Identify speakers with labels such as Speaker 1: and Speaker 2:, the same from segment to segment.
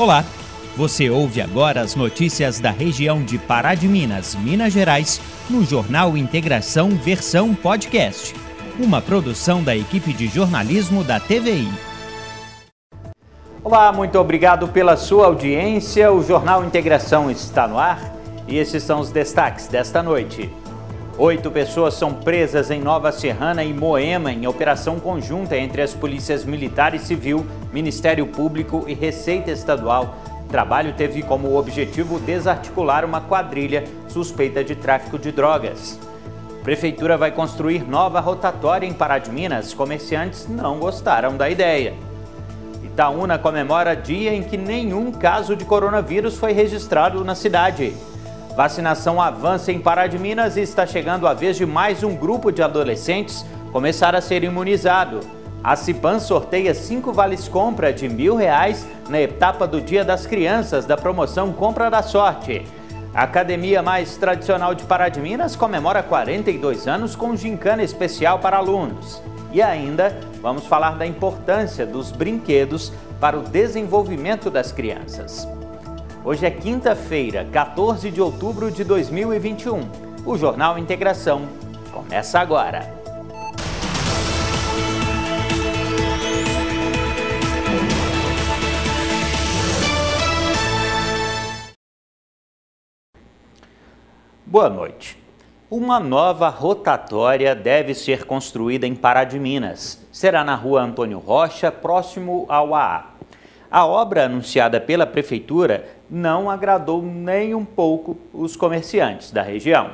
Speaker 1: Olá, você ouve agora as notícias da região de Pará de Minas, Minas Gerais, no Jornal Integração Versão Podcast, uma produção da equipe de jornalismo da TVI. Olá, muito obrigado pela sua audiência. O Jornal Integração está no ar e esses são os destaques desta noite. Oito pessoas são presas em Nova Serrana e Moema em operação conjunta entre as polícias militar e civil, Ministério Público e Receita Estadual. O trabalho teve como objetivo desarticular uma quadrilha suspeita de tráfico de drogas. Prefeitura vai construir nova rotatória em Pará de Minas. Comerciantes não gostaram da ideia. Itaúna comemora dia em que nenhum caso de coronavírus foi registrado na cidade. Vacinação avança em Pará de Minas e está chegando a vez de mais um grupo de adolescentes começar a ser imunizado. A Cipan sorteia cinco vales compra de mil reais na etapa do Dia das Crianças da promoção Compra da Sorte. A academia mais tradicional de Pará de Minas comemora 42 anos com gincana especial para alunos. E ainda vamos falar da importância dos brinquedos para o desenvolvimento das crianças. Hoje é quinta-feira, 14 de outubro de 2021. O Jornal Integração começa agora. Boa noite. Uma nova rotatória deve ser construída em Pará de Minas. Será na rua Antônio Rocha, próximo ao AA. A obra anunciada pela Prefeitura não agradou nem um pouco os comerciantes da região.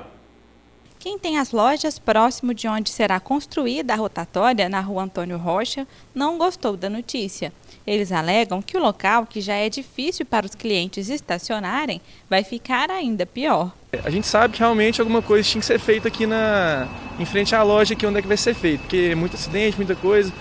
Speaker 2: Quem tem as lojas próximo de onde será construída a rotatória, na rua Antônio Rocha, não gostou da notícia. Eles alegam que o local, que já é difícil para os clientes estacionarem, vai ficar ainda pior.
Speaker 3: A gente sabe que realmente alguma coisa tinha que ser feita aqui na, em frente à loja, aqui onde é que vai ser feito, porque é muito acidente, muita coisa.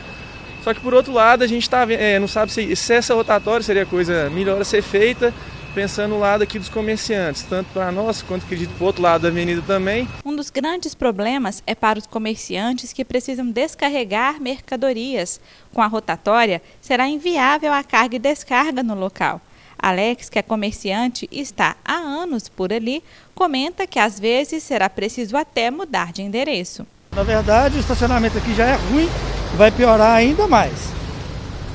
Speaker 3: Só que por outro lado, a gente tá, é, não sabe se, se essa rotatória seria coisa melhor a ser feita, pensando no lado aqui dos comerciantes, tanto para nós quanto acredito para o outro lado da avenida também.
Speaker 2: Um dos grandes problemas é para os comerciantes que precisam descarregar mercadorias. Com a rotatória, será inviável a carga e descarga no local. Alex, que é comerciante e está há anos por ali, comenta que às vezes será preciso até mudar de endereço.
Speaker 4: Na verdade, o estacionamento aqui já é ruim vai piorar ainda mais.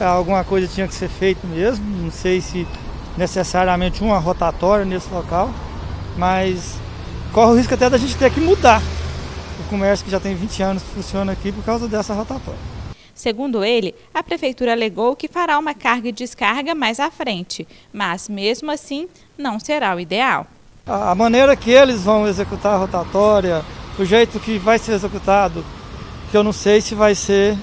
Speaker 4: Alguma coisa tinha que ser feita mesmo, não sei se necessariamente uma rotatória nesse local, mas corre o risco até da gente ter que mudar o comércio que já tem 20 anos que funciona aqui por causa dessa rotatória.
Speaker 2: Segundo ele, a prefeitura alegou que fará uma carga e descarga mais à frente, mas mesmo assim não será o ideal.
Speaker 4: A maneira que eles vão executar a rotatória, o jeito que vai ser executado, que eu não sei se vai ser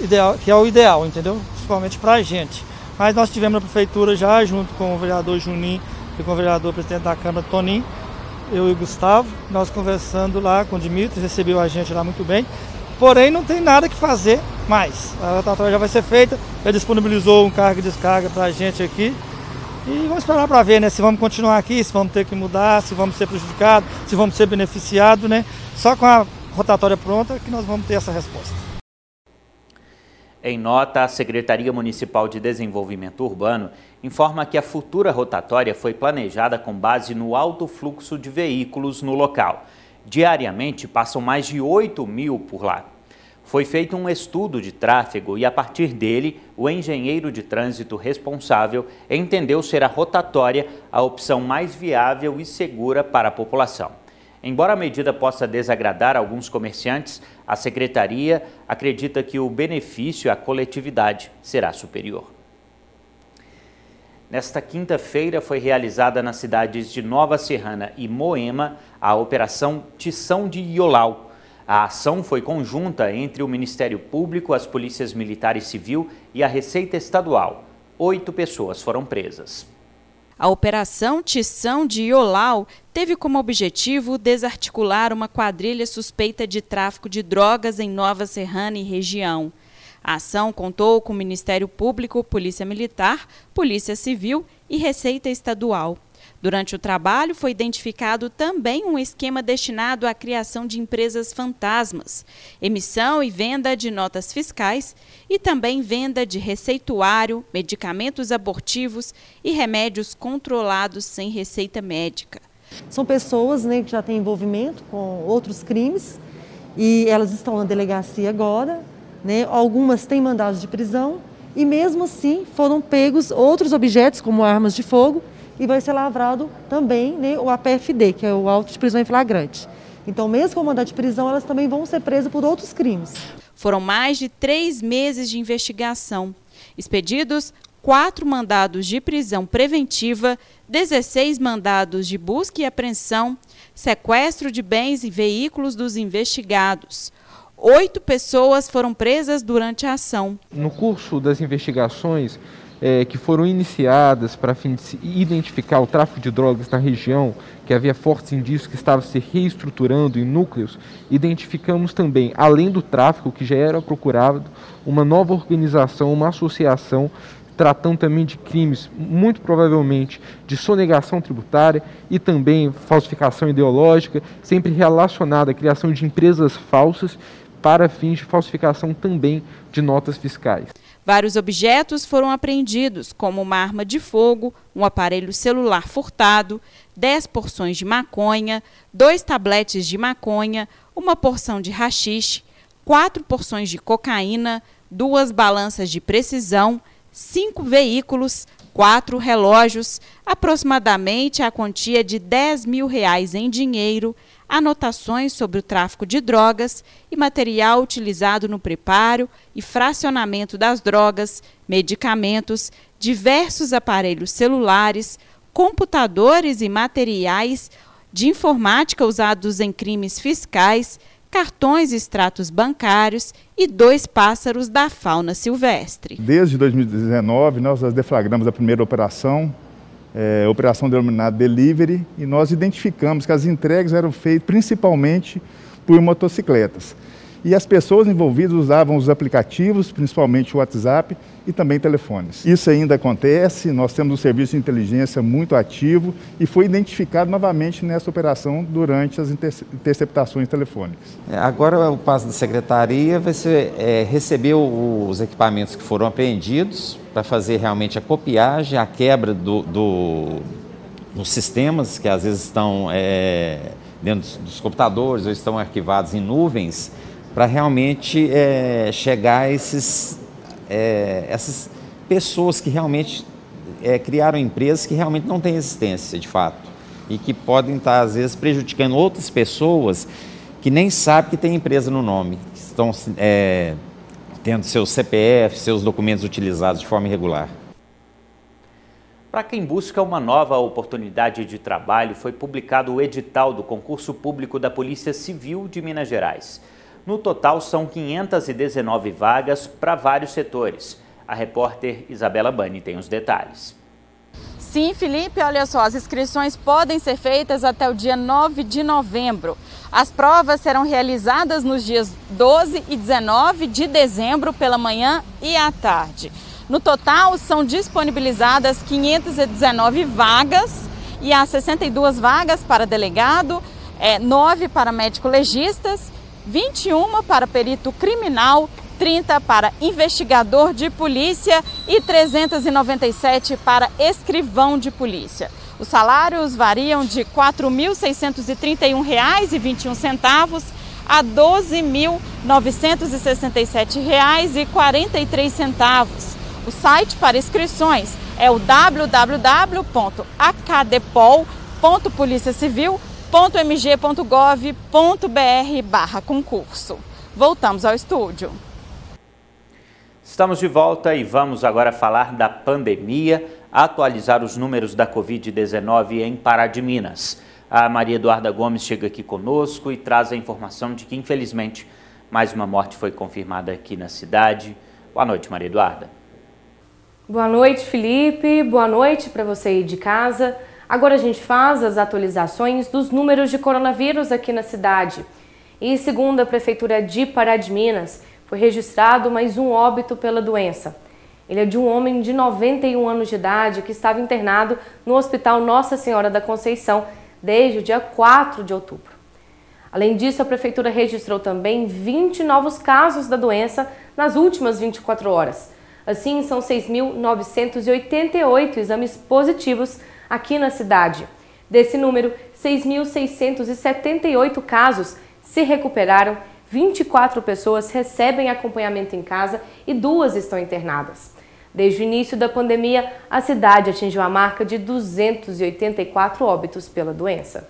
Speaker 4: ideal, que é o ideal, entendeu? Principalmente para a gente. Mas nós tivemos na prefeitura já, junto com o vereador Juninho e com o vereador presidente da Câmara, Toninho, eu e o Gustavo, nós conversando lá com o Dimitri, recebeu a gente lá muito bem. Porém, não tem nada que fazer mais. A rotatória já vai ser feita, já disponibilizou um carga e descarga para a gente aqui. E vamos esperar para ver, né? Se vamos continuar aqui, se vamos ter que mudar, se vamos ser prejudicados, se vamos ser beneficiados, né? Só com a rotatória pronta que nós vamos ter essa resposta.
Speaker 1: Em nota, a Secretaria Municipal de Desenvolvimento Urbano informa que a futura rotatória foi planejada com base no alto fluxo de veículos no local. Diariamente passam mais de 8 mil por lá. Foi feito um estudo de tráfego e, a partir dele, o engenheiro de trânsito responsável entendeu ser a rotatória a opção mais viável e segura para a população. Embora a medida possa desagradar alguns comerciantes, a secretaria acredita que o benefício à coletividade será superior. Nesta quinta-feira foi realizada nas cidades de Nova Serrana e Moema a Operação Tição de Iolau. A ação foi conjunta entre o Ministério Público, as Polícias Militar e Civil e a Receita Estadual. Oito pessoas foram presas.
Speaker 2: A Operação Tição de Iolau teve como objetivo desarticular uma quadrilha suspeita de tráfico de drogas em Nova Serrana e região. A ação contou com o Ministério Público, Polícia Militar, Polícia Civil e Receita Estadual. Durante o trabalho, foi identificado também um esquema destinado à criação de empresas fantasmas, emissão e venda de notas fiscais e também venda de receituário, medicamentos abortivos e remédios controlados sem receita médica.
Speaker 5: São pessoas né, que já têm envolvimento com outros crimes e elas estão na delegacia agora. Né, algumas têm mandados de prisão e mesmo assim foram pegos outros objetos, como armas de fogo, e vai ser lavrado também né, o APFD, que é o auto de prisão em flagrante. Então, mesmo com mandado de prisão, elas também vão ser presas por outros crimes.
Speaker 2: Foram mais de três meses de investigação. Expedidos quatro mandados de prisão preventiva, 16 mandados de busca e apreensão, sequestro de bens e veículos dos investigados. Oito pessoas foram presas durante a ação.
Speaker 6: No curso das investigações, é, que foram iniciadas para fim de identificar o tráfico de drogas na região, que havia fortes indícios que estava se reestruturando em núcleos, identificamos também, além do tráfico que já era procurado, uma nova organização, uma associação tratando também de crimes, muito provavelmente de sonegação tributária e também falsificação ideológica, sempre relacionada à criação de empresas falsas para fins de falsificação também de notas fiscais.
Speaker 2: Vários objetos foram apreendidos, como uma arma de fogo, um aparelho celular furtado, 10 porções de maconha, dois tabletes de maconha, uma porção de rachixe, quatro porções de cocaína, duas balanças de precisão, cinco veículos, quatro relógios, aproximadamente a quantia de 10 mil reais em dinheiro, anotações sobre o tráfico de drogas e material utilizado no preparo e fracionamento das drogas, medicamentos, diversos aparelhos celulares, computadores e materiais de informática usados em crimes fiscais, cartões e extratos bancários e dois pássaros da fauna silvestre.
Speaker 7: Desde 2019, nós deflagramos a primeira operação é, operação denominada Delivery, e nós identificamos que as entregas eram feitas principalmente por motocicletas. E as pessoas envolvidas usavam os aplicativos, principalmente o WhatsApp e também telefones. Isso ainda acontece, nós temos um serviço de inteligência muito ativo e foi identificado novamente nessa operação durante as interceptações telefônicas.
Speaker 8: É, agora o passo da secretaria vai ser é, receber os equipamentos que foram apreendidos para fazer realmente a copiagem, a quebra do, do, dos sistemas que às vezes estão é, dentro dos computadores ou estão arquivados em nuvens para realmente é, chegar a esses, é, essas pessoas que realmente é, criaram empresas que realmente não têm existência de fato e que podem estar, às vezes, prejudicando outras pessoas que nem sabem que tem empresa no nome, que estão é, tendo seus CPF, seus documentos utilizados de forma irregular.
Speaker 1: Para quem busca uma nova oportunidade de trabalho, foi publicado o edital do concurso público da Polícia Civil de Minas Gerais. No total, são 519 vagas para vários setores. A repórter Isabela Bani tem os detalhes.
Speaker 2: Sim, Felipe, olha só, as inscrições podem ser feitas até o dia 9 de novembro. As provas serão realizadas nos dias 12 e 19 de dezembro, pela manhã e à tarde. No total, são disponibilizadas 519 vagas e há 62 vagas para delegado, é, 9 para médico-legistas 21 para perito criminal, 30 para investigador de polícia e 397 para escrivão de polícia. Os salários variam de R$ 4.631,21 a R$ 12.967,43. O site para inscrições é o www.acadepol.policiacivil.com www.mg.gov.br barra concurso. Voltamos ao estúdio.
Speaker 1: Estamos de volta e vamos agora falar da pandemia, atualizar os números da Covid-19 em Pará de Minas. A Maria Eduarda Gomes chega aqui conosco e traz a informação de que, infelizmente, mais uma morte foi confirmada aqui na cidade. Boa noite, Maria Eduarda.
Speaker 9: Boa noite, Felipe. Boa noite para você aí de casa. Agora a gente faz as atualizações dos números de coronavírus aqui na cidade. E segundo a Prefeitura de Pará de Minas, foi registrado mais um óbito pela doença. Ele é de um homem de 91 anos de idade que estava internado no Hospital Nossa Senhora da Conceição desde o dia 4 de outubro. Além disso, a Prefeitura registrou também 20 novos casos da doença nas últimas 24 horas. Assim, são 6.988 exames positivos aqui na cidade. Desse número, 6.678 casos se recuperaram, 24 pessoas recebem acompanhamento em casa e duas estão internadas. Desde o início da pandemia, a cidade atingiu a marca de 284 óbitos pela doença.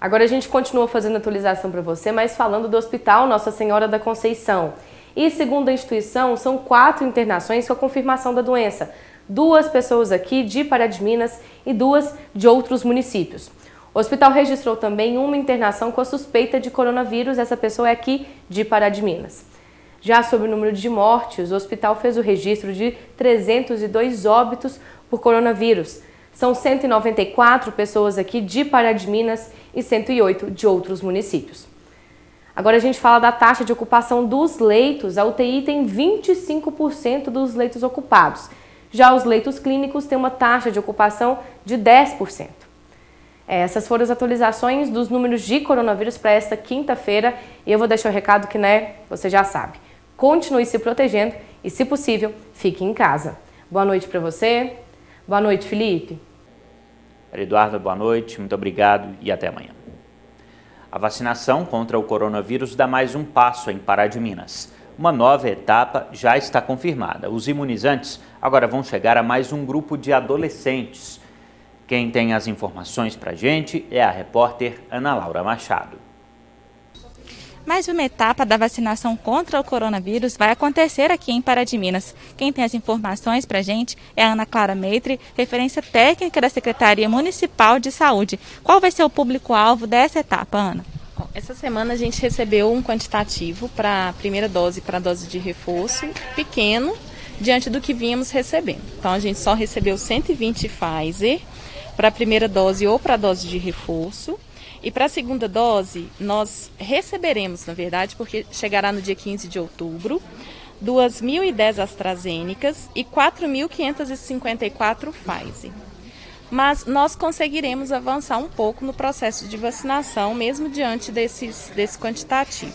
Speaker 9: Agora a gente continua fazendo atualização para você, mas falando do Hospital Nossa Senhora da Conceição. E segundo a instituição, são quatro internações com a confirmação da doença. Duas pessoas aqui de Pará de Minas e duas de outros municípios. O hospital registrou também uma internação com a suspeita de coronavírus. Essa pessoa é aqui de Pará de Minas. Já sobre o número de mortes, o hospital fez o registro de 302 óbitos por coronavírus. São 194 pessoas aqui de Pará de Minas e 108 de outros municípios. Agora a gente fala da taxa de ocupação dos leitos. A UTI tem 25% dos leitos ocupados. Já os leitos clínicos têm uma taxa de ocupação de 10%. Essas foram as atualizações dos números de coronavírus para esta quinta-feira e eu vou deixar o recado que, né, você já sabe continue se protegendo e, se possível, fique em casa. Boa noite para você. Boa noite, Felipe.
Speaker 1: Eduardo, boa noite, muito obrigado e até amanhã. A vacinação contra o coronavírus dá mais um passo em Pará de Minas. Uma nova etapa já está confirmada. Os imunizantes agora vão chegar a mais um grupo de adolescentes. Quem tem as informações para a gente é a repórter Ana Laura Machado.
Speaker 2: Mais uma etapa da vacinação contra o coronavírus vai acontecer aqui em Pará de Minas. Quem tem as informações para a gente é a Ana Clara Meitre, referência técnica da Secretaria Municipal de Saúde. Qual vai ser o público-alvo dessa etapa, Ana?
Speaker 10: Essa semana a gente recebeu um quantitativo para a primeira dose, para a dose de reforço, pequeno, diante do que vínhamos recebendo. Então a gente só recebeu 120 Pfizer para a primeira dose ou para a dose de reforço. E para a segunda dose, nós receberemos, na verdade, porque chegará no dia 15 de outubro, 2.010 AstraZenecas e 4.554 Pfizer. Mas nós conseguiremos avançar um pouco no processo de vacinação, mesmo diante desses, desse quantitativo.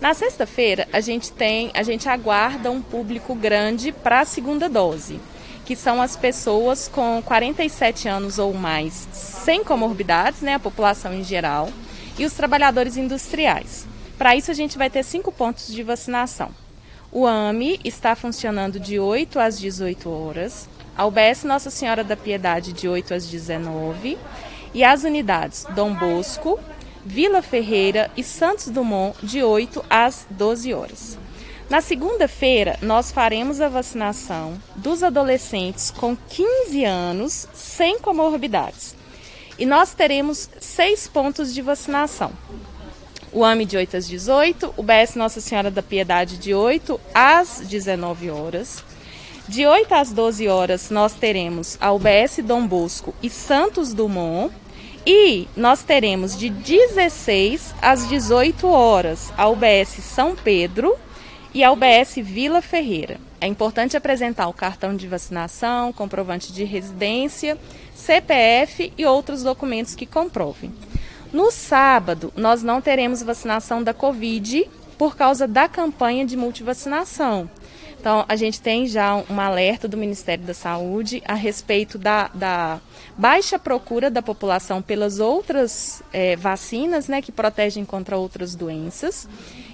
Speaker 10: Na sexta-feira, a gente tem, a gente aguarda um público grande para a segunda dose que são as pessoas com 47 anos ou mais sem comorbidades, né, a população em geral, e os trabalhadores industriais. Para isso, a gente vai ter cinco pontos de vacinação. O AME está funcionando de 8 às 18 horas, a UBS Nossa Senhora da Piedade de 8 às 19 e as unidades Dom Bosco, Vila Ferreira e Santos Dumont de 8 às 12 horas. Na segunda-feira, nós faremos a vacinação dos adolescentes com 15 anos sem comorbidades. E nós teremos seis pontos de vacinação. O AME de 8 às 18, o BS Nossa Senhora da Piedade de 8 às 19 horas. De 8 às 12 horas, nós teremos a UBS Dom Bosco e Santos Dumont. E nós teremos de 16 às 18 horas a UBS São Pedro e a UBS Vila Ferreira. É importante apresentar o cartão de vacinação, comprovante de residência, CPF e outros documentos que comprovem. No sábado, nós não teremos vacinação da Covid por causa da campanha de multivacinação. Então, a gente tem já um alerta do Ministério da Saúde a respeito da, da baixa procura da população pelas outras é, vacinas né, que protegem contra outras doenças.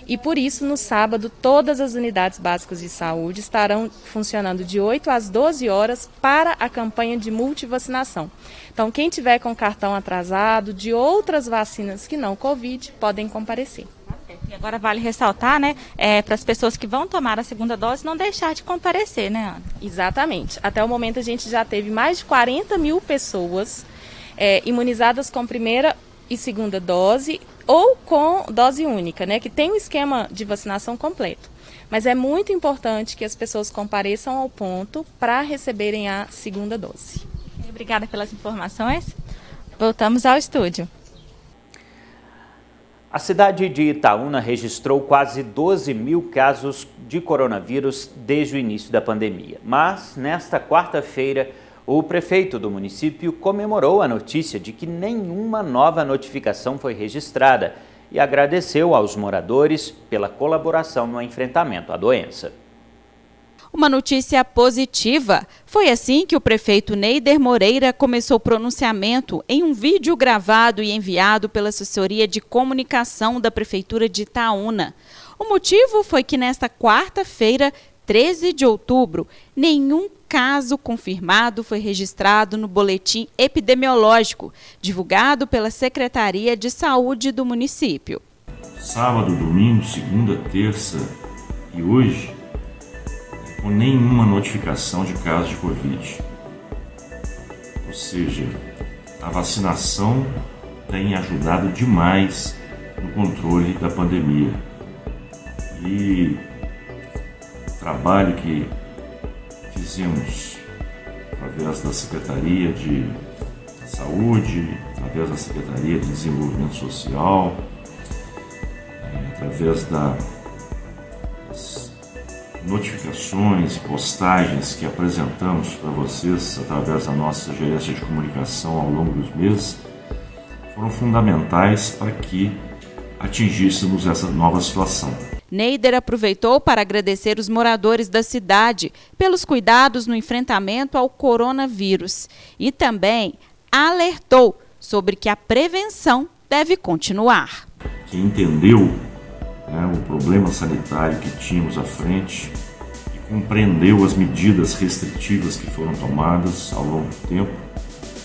Speaker 10: E por isso, no sábado, todas as unidades básicas de saúde estarão funcionando de 8 às 12 horas para a campanha de multivacinação. Então, quem tiver com cartão atrasado de outras vacinas que não Covid, podem comparecer.
Speaker 2: E agora vale ressaltar, né, é, para as pessoas que vão tomar a segunda dose, não deixar de comparecer, né, Ana?
Speaker 10: Exatamente. Até o momento a gente já teve mais de 40 mil pessoas é, imunizadas com primeira e segunda dose ou com dose única, né, que tem um esquema de vacinação completo. Mas é muito importante que as pessoas compareçam ao ponto para receberem a segunda dose.
Speaker 2: Obrigada pelas informações. Voltamos ao estúdio.
Speaker 1: A cidade de Itaúna registrou quase 12 mil casos de coronavírus desde o início da pandemia. Mas, nesta quarta-feira, o prefeito do município comemorou a notícia de que nenhuma nova notificação foi registrada e agradeceu aos moradores pela colaboração no enfrentamento à doença
Speaker 2: uma notícia positiva. Foi assim que o prefeito Neider Moreira começou o pronunciamento em um vídeo gravado e enviado pela assessoria de comunicação da Prefeitura de Itaúna. O motivo foi que nesta quarta-feira, 13 de outubro, nenhum caso confirmado foi registrado no boletim epidemiológico, divulgado pela Secretaria de Saúde do município.
Speaker 11: Sábado, domingo, segunda, terça e hoje com nenhuma notificação de casos de Covid. Ou seja, a vacinação tem ajudado demais no controle da pandemia. E o trabalho que fizemos através da Secretaria de Saúde, através da Secretaria de Desenvolvimento Social, é, através da notificações, postagens que apresentamos para vocês através da nossa gerência de comunicação ao longo dos meses foram fundamentais para que atingíssemos essa nova situação.
Speaker 2: Neider aproveitou para agradecer os moradores da cidade pelos cuidados no enfrentamento ao coronavírus e também alertou sobre que a prevenção deve continuar.
Speaker 11: Quem entendeu né, o problema sanitário que tínhamos à frente e compreendeu as medidas restritivas que foram tomadas ao longo do tempo,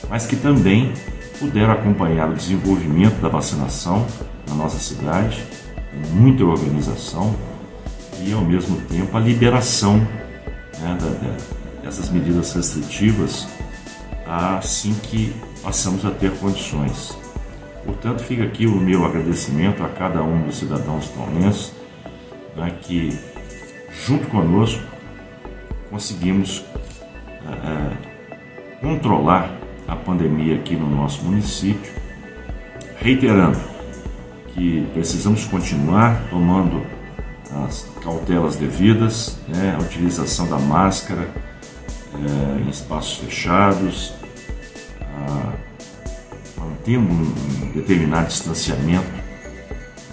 Speaker 11: mas que também puderam acompanhar o desenvolvimento da vacinação na nossa cidade, muita organização e ao mesmo tempo a liberação né, dessas medidas restritivas assim que passamos a ter condições. Portanto, fica aqui o meu agradecimento a cada um dos cidadãos paulenses né, que, junto conosco, conseguimos é, controlar a pandemia aqui no nosso município, reiterando que precisamos continuar tomando as cautelas devidas, né, a utilização da máscara é, em espaços fechados, a mantendo um determinado distanciamento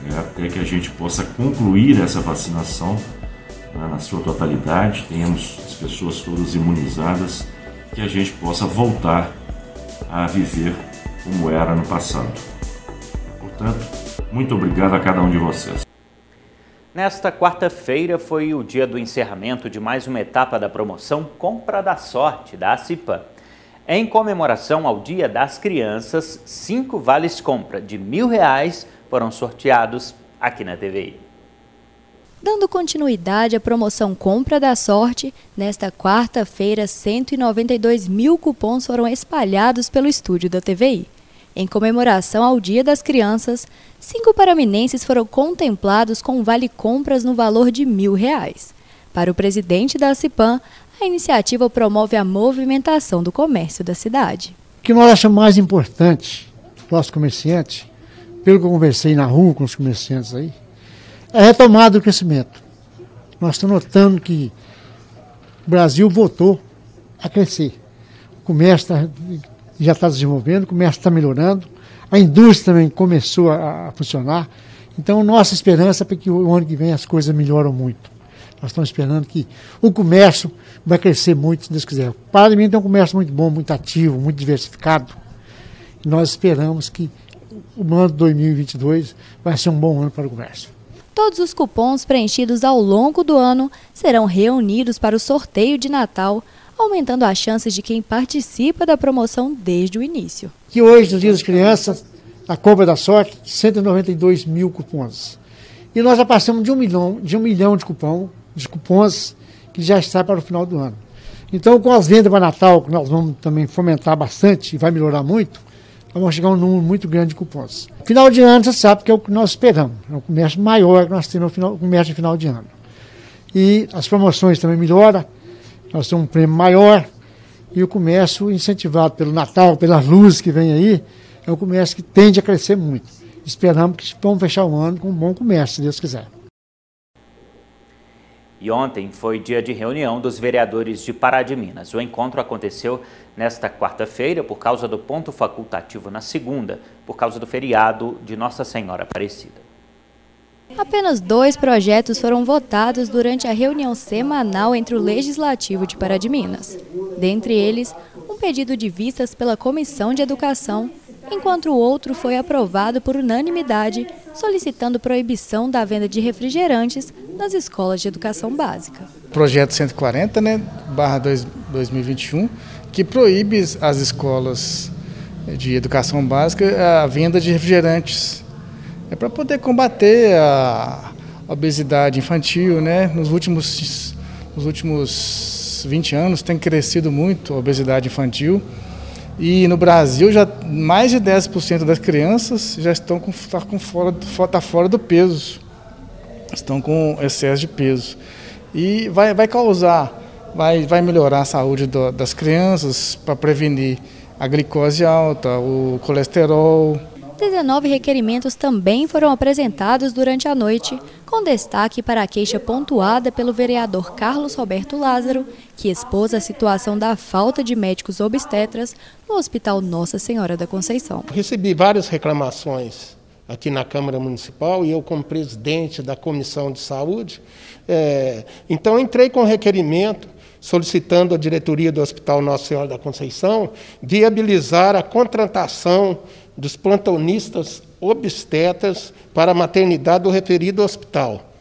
Speaker 11: né, até que a gente possa concluir essa vacinação né, na sua totalidade, tenhamos as pessoas todas imunizadas, que a gente possa voltar a viver como era no passado. Portanto, muito obrigado a cada um de vocês.
Speaker 1: Nesta quarta-feira foi o dia do encerramento de mais uma etapa da promoção Compra da Sorte da ACIPA. Em comemoração ao Dia das Crianças, cinco vales compra de mil reais foram sorteados aqui na TVI.
Speaker 12: Dando continuidade à promoção Compra da Sorte, nesta quarta-feira, 192 mil cupons foram espalhados pelo estúdio da TVI. Em comemoração ao Dia das Crianças, cinco paraminenses foram contemplados com vale compras no valor de mil reais. Para o presidente da CIPAM, a iniciativa promove a movimentação do comércio da cidade.
Speaker 13: O que nós achamos mais importante, nós comerciantes, pelo que eu conversei na rua com os comerciantes aí, é a retomada do crescimento. Nós estamos notando que o Brasil voltou a crescer. O comércio tá, já está desenvolvendo, o comércio está melhorando, a indústria também começou a, a funcionar. Então, nossa esperança é que o ano que vem as coisas melhoram muito. Nós estamos esperando que o comércio vai crescer muito, se Deus quiser. Para mim tem um comércio muito bom, muito ativo, muito diversificado. Nós esperamos que o ano de 2022 vai ser um bom ano para o comércio.
Speaker 12: Todos os cupons preenchidos ao longo do ano serão reunidos para o sorteio de Natal, aumentando as chances de quem participa da promoção desde o início.
Speaker 13: Que hoje, no Dia das Crianças, a compra da sorte, 192 mil cupons. E nós já passamos de um milhão de, um milhão de cupom de cupons que já está para o final do ano. Então, com as vendas para Natal, que nós vamos também fomentar bastante e vai melhorar muito, nós vamos chegar a um número muito grande de cupons. Final de ano, você sabe que é o que nós esperamos. É o comércio maior que nós temos no final, comércio de final de ano. E as promoções também melhoram, nós temos um prêmio maior e o comércio incentivado pelo Natal, pelas luzes que vem aí, é um comércio que tende a crescer muito. esperamos que vamos fechar o ano com um bom comércio, se Deus quiser.
Speaker 1: E ontem foi dia de reunião dos vereadores de Pará de Minas. O encontro aconteceu nesta quarta-feira por causa do ponto facultativo na segunda, por causa do feriado de Nossa Senhora Aparecida.
Speaker 12: Apenas dois projetos foram votados durante a reunião semanal entre o Legislativo de Pará de Minas. Dentre eles, um pedido de vistas pela Comissão de Educação, enquanto o outro foi aprovado por unanimidade, solicitando proibição da venda de refrigerantes nas escolas de educação básica.
Speaker 14: Projeto 140, né, barra 2021, que proíbe as escolas de educação básica a venda de refrigerantes é para poder combater a obesidade infantil, né? Nos últimos, nos últimos 20 anos tem crescido muito a obesidade infantil. E no Brasil já mais de 10% das crianças já estão com, tá com fora, tá fora do peso. Estão com excesso de peso. E vai, vai causar, vai, vai melhorar a saúde do, das crianças para prevenir a glicose alta, o colesterol,
Speaker 12: 19 requerimentos também foram apresentados durante a noite, com destaque para a queixa pontuada pelo vereador Carlos Roberto Lázaro, que expôs a situação da falta de médicos obstetras no Hospital Nossa Senhora da Conceição.
Speaker 15: Recebi várias reclamações aqui na Câmara Municipal e eu, como presidente da Comissão de Saúde, é, então entrei com requerimento solicitando à diretoria do Hospital Nossa Senhora da Conceição viabilizar a contratação dos plantonistas obstetras para a maternidade do referido hospital.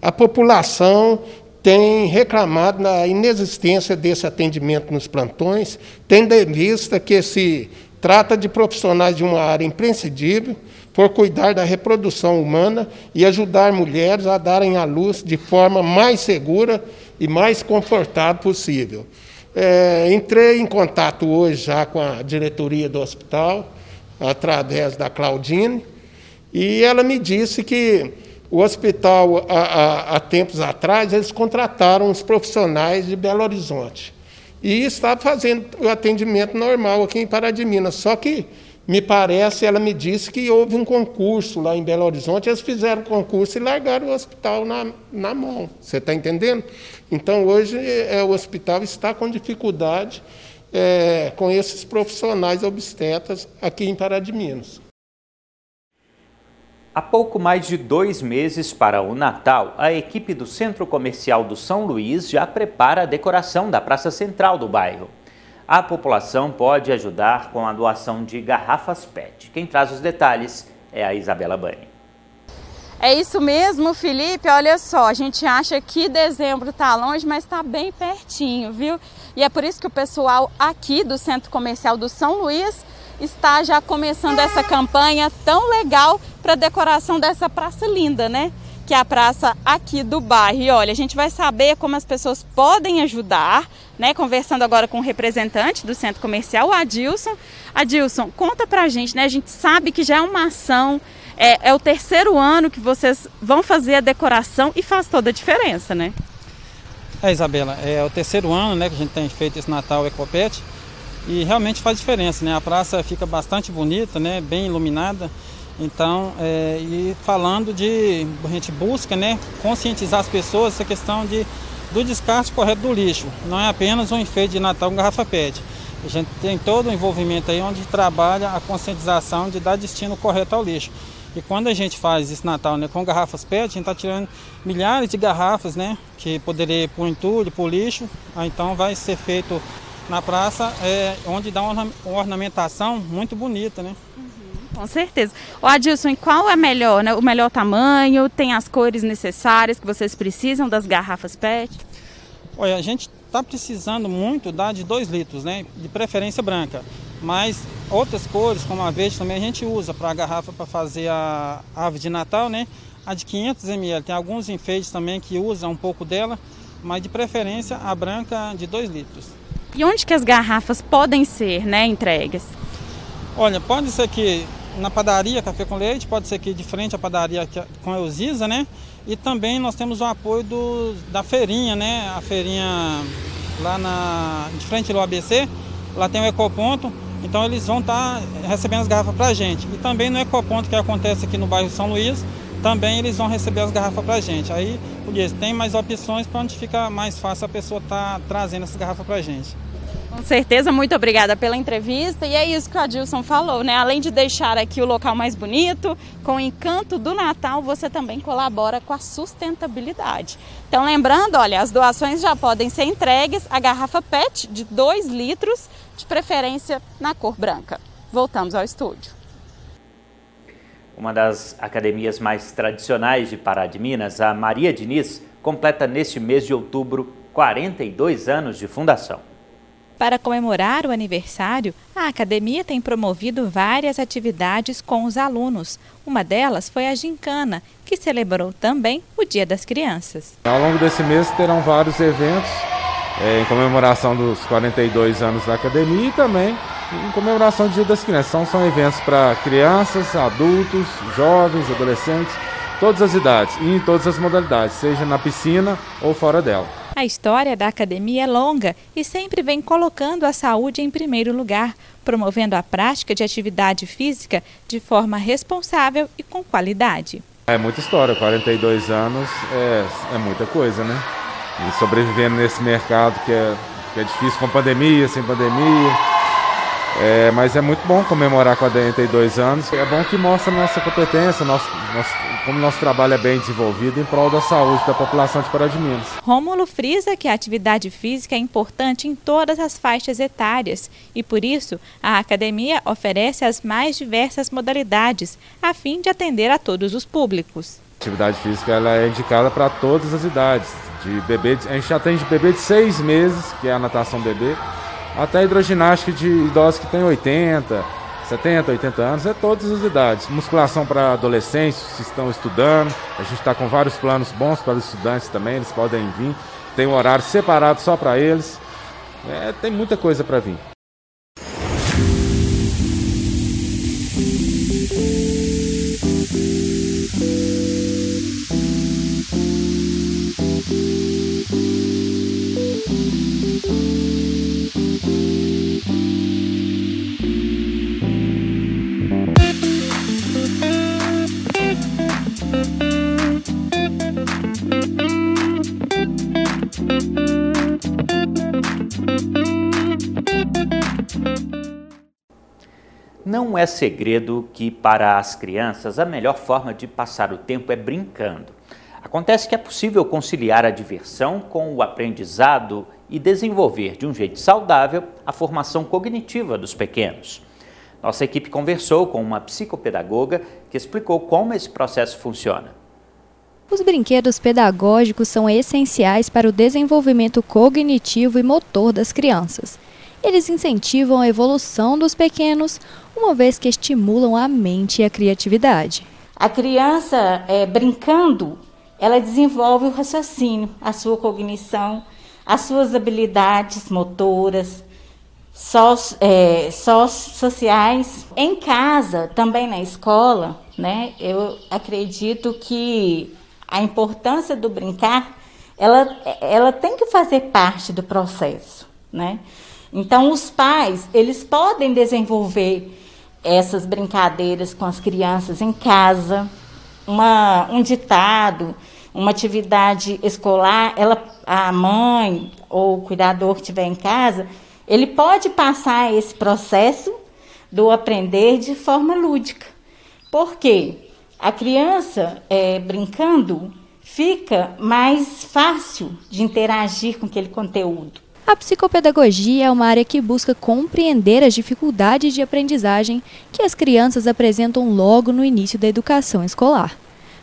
Speaker 15: A população tem reclamado da inexistência desse atendimento nos plantões, tendo em vista que se trata de profissionais de uma área imprescindível por cuidar da reprodução humana e ajudar mulheres a darem à luz de forma mais segura e mais confortável possível. É, entrei em contato hoje já com a diretoria do hospital, através da Claudine, e ela me disse que o hospital, há, há, há tempos atrás, eles contrataram os profissionais de Belo Horizonte. E está fazendo o atendimento normal aqui em Pará Minas. Só que, me parece, ela me disse que houve um concurso lá em Belo Horizonte, eles fizeram concurso e largaram o hospital na, na mão. Você está entendendo? Então, hoje, é, o hospital está com dificuldade é, com esses profissionais obstetras aqui em Pará de Minas.
Speaker 1: Há pouco mais de dois meses para o Natal, a equipe do Centro Comercial do São Luís já prepara a decoração da praça central do bairro. A população pode ajudar com a doação de garrafas PET. Quem traz os detalhes é a Isabela Bani.
Speaker 16: É isso mesmo, Felipe. Olha só, a gente acha que dezembro está longe, mas está bem pertinho, viu? E é por isso que o pessoal aqui do Centro Comercial do São Luís está já começando essa campanha tão legal para decoração dessa praça linda, né? Que é a praça aqui do bairro. E olha, a gente vai saber como as pessoas podem ajudar, né? Conversando agora com o representante do centro comercial, o Adilson. Adilson, conta pra gente, né? A gente sabe que já é uma ação é, é o terceiro ano que vocês vão fazer a decoração e faz toda a diferença, né?
Speaker 17: É, Isabela, é o terceiro ano né, que a gente tem feito esse Natal Ecopet e realmente faz diferença, né? A praça fica bastante bonita, né? Bem iluminada. Então, é, e falando de, a gente busca, né? Conscientizar as pessoas essa questão de, do descarte correto do lixo. Não é apenas um enfeite de Natal com garrafa PET. A gente tem todo o envolvimento aí onde trabalha a conscientização de dar destino correto ao lixo. E quando a gente faz esse Natal né, com garrafas PET, a gente está tirando milhares de garrafas, né? Que poderia ir para o entulho, para o lixo. Ah, então vai ser feito na praça, é, onde dá uma ornamentação muito bonita, né?
Speaker 16: Uhum, com certeza. O Adilson, qual é melhor, né? O melhor tamanho? Tem as cores necessárias que vocês precisam das garrafas PET?
Speaker 17: Olha, a gente está precisando muito da de 2 litros, né? De preferência branca. Mas outras cores, como a verde, também a gente usa para a garrafa para fazer a ave de Natal, né? A de 500 ml. Tem alguns enfeites também que usam um pouco dela, mas de preferência a branca de 2 litros.
Speaker 16: E onde que as garrafas podem ser né, entregues?
Speaker 17: Olha, pode ser que na padaria Café com Leite, pode ser que de frente à padaria com a Eusisa, né? E também nós temos o apoio do, da feirinha, né? A feirinha lá na, de frente do ABC, lá tem o Ecoponto, Então eles vão estar tá recebendo as garrafas para a gente. E também no Ecoponto que acontece aqui no bairro São Luís, também eles vão receber as garrafas para a gente. Aí, porque tem mais opções para onde fica mais fácil a pessoa estar tá trazendo essas garrafas para a gente.
Speaker 2: Com certeza, muito obrigada pela entrevista. E é isso que o Adilson falou, né? Além de deixar aqui o local mais bonito, com o encanto do Natal, você também colabora com a sustentabilidade. Então, lembrando, olha, as doações já podem ser entregues a garrafa PET de 2 litros, de preferência na cor branca. Voltamos ao estúdio.
Speaker 1: Uma das academias mais tradicionais de Pará de Minas, a Maria Diniz, completa neste mês de outubro 42 anos de fundação.
Speaker 18: Para comemorar o aniversário, a academia tem promovido várias atividades com os alunos. Uma delas foi a Gincana, que celebrou também o Dia das Crianças.
Speaker 6: Ao longo desse mês terão vários eventos é, em comemoração dos 42 anos da academia e também em comemoração do Dia das Crianças. São, são eventos para crianças, adultos, jovens, adolescentes, todas as idades e em todas as modalidades, seja na piscina ou fora dela.
Speaker 18: A história da academia é longa e sempre vem colocando a saúde em primeiro lugar, promovendo a prática de atividade física de forma responsável e com qualidade.
Speaker 6: É muita história, 42 anos é, é muita coisa, né? E sobrevivendo nesse mercado que é, que é difícil com pandemia, sem pandemia. É, mas é muito bom comemorar 42 anos. É bom que mostra nossa competência, nosso, nosso, como nosso trabalho é bem desenvolvido em prol da saúde da população de Pará de Minas.
Speaker 18: Rômulo frisa que a atividade física é importante em todas as faixas etárias e, por isso, a academia oferece as mais diversas modalidades, a fim de atender a todos os públicos.
Speaker 6: A atividade física ela é indicada para todas as idades. De bebê, a gente atende bebê de seis meses, que é a natação bebê, até hidroginástica de idosos que têm 80, 70, 80 anos, é todas as idades. Musculação para adolescentes que estão estudando, a gente está com vários planos bons para os estudantes também, eles podem vir. Tem um horário separado só para eles. É, tem muita coisa para vir.
Speaker 1: Não é segredo que, para as crianças, a melhor forma de passar o tempo é brincando. Acontece que é possível conciliar a diversão com o aprendizado e desenvolver de um jeito saudável a formação cognitiva dos pequenos. Nossa equipe conversou com uma psicopedagoga que explicou como esse processo funciona.
Speaker 12: Os brinquedos pedagógicos são essenciais para o desenvolvimento cognitivo e motor das crianças. Eles incentivam a evolução dos pequenos, uma vez que estimulam a mente e a criatividade.
Speaker 19: A criança, é, brincando, ela desenvolve o raciocínio, a sua cognição, as suas habilidades motoras, é, sociais. Em casa, também na escola, né, eu acredito que a importância do brincar, ela, ela tem que fazer parte do processo, né? Então, os pais, eles podem desenvolver essas brincadeiras com as crianças em casa, uma, um ditado, uma atividade escolar, ela, a mãe ou o cuidador que estiver em casa, ele pode passar esse processo do aprender de forma lúdica. Por quê? A criança, é, brincando, fica mais fácil de interagir com aquele conteúdo.
Speaker 12: A psicopedagogia é uma área que busca compreender as dificuldades de aprendizagem que as crianças apresentam logo no início da educação escolar.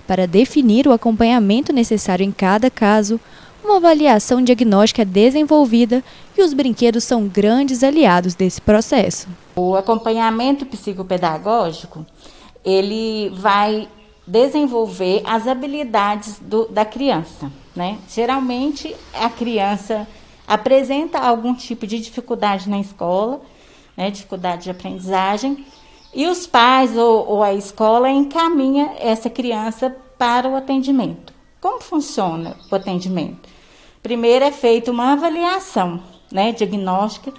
Speaker 12: Para definir o acompanhamento necessário em cada caso, uma avaliação diagnóstica é desenvolvida e os brinquedos são grandes aliados desse processo.
Speaker 19: O acompanhamento psicopedagógico, ele vai desenvolver as habilidades do, da criança. Né? Geralmente, a criança apresenta algum tipo de dificuldade na escola, né, dificuldade de aprendizagem, e os pais ou, ou a escola encaminha essa criança para o atendimento. Como funciona o atendimento? Primeiro é feita uma avaliação né, diagnóstica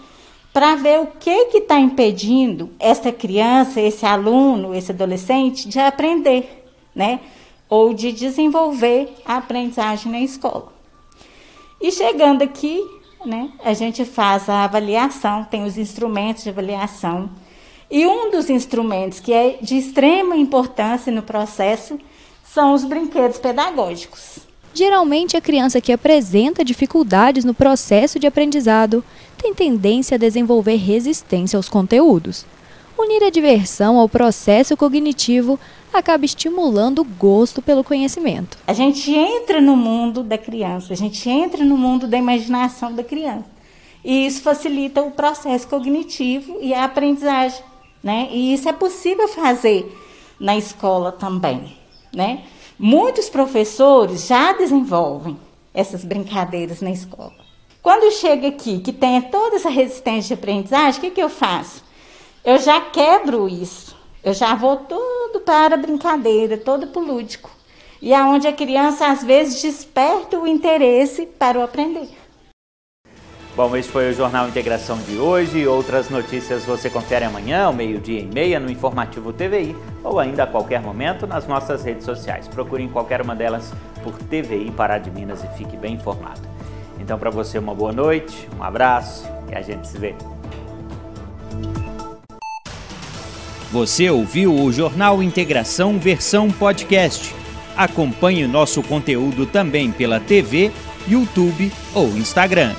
Speaker 19: para ver o que está impedindo essa criança, esse aluno, esse adolescente de aprender, né? Ou de desenvolver a aprendizagem na escola. E chegando aqui, né, a gente faz a avaliação, tem os instrumentos de avaliação. E um dos instrumentos que é de extrema importância no processo são os brinquedos pedagógicos.
Speaker 12: Geralmente, a criança que apresenta dificuldades no processo de aprendizado tem tendência a desenvolver resistência aos conteúdos. Unir a diversão ao processo cognitivo acaba estimulando o gosto pelo conhecimento.
Speaker 19: A gente entra no mundo da criança, a gente entra no mundo da imaginação da criança. E isso facilita o processo cognitivo e a aprendizagem. Né? E isso é possível fazer na escola também. Né? Muitos professores já desenvolvem essas brincadeiras na escola. Quando chega aqui, que tem toda essa resistência de aprendizagem, o que, que eu faço? Eu já quebro isso. Eu já vou tudo para brincadeira, todo para o lúdico. E aonde é a criança, às vezes, desperta o interesse para o aprender.
Speaker 1: Bom, esse foi o Jornal Integração de hoje. Outras notícias você confere amanhã, ao meio-dia e meia, no Informativo TVI ou ainda a qualquer momento nas nossas redes sociais. Procure em qualquer uma delas por TVI Pará de Minas e fique bem informado. Então, para você, uma boa noite, um abraço e a gente se vê.
Speaker 20: Você ouviu o Jornal Integração versão podcast. Acompanhe nosso conteúdo também pela TV, YouTube ou Instagram.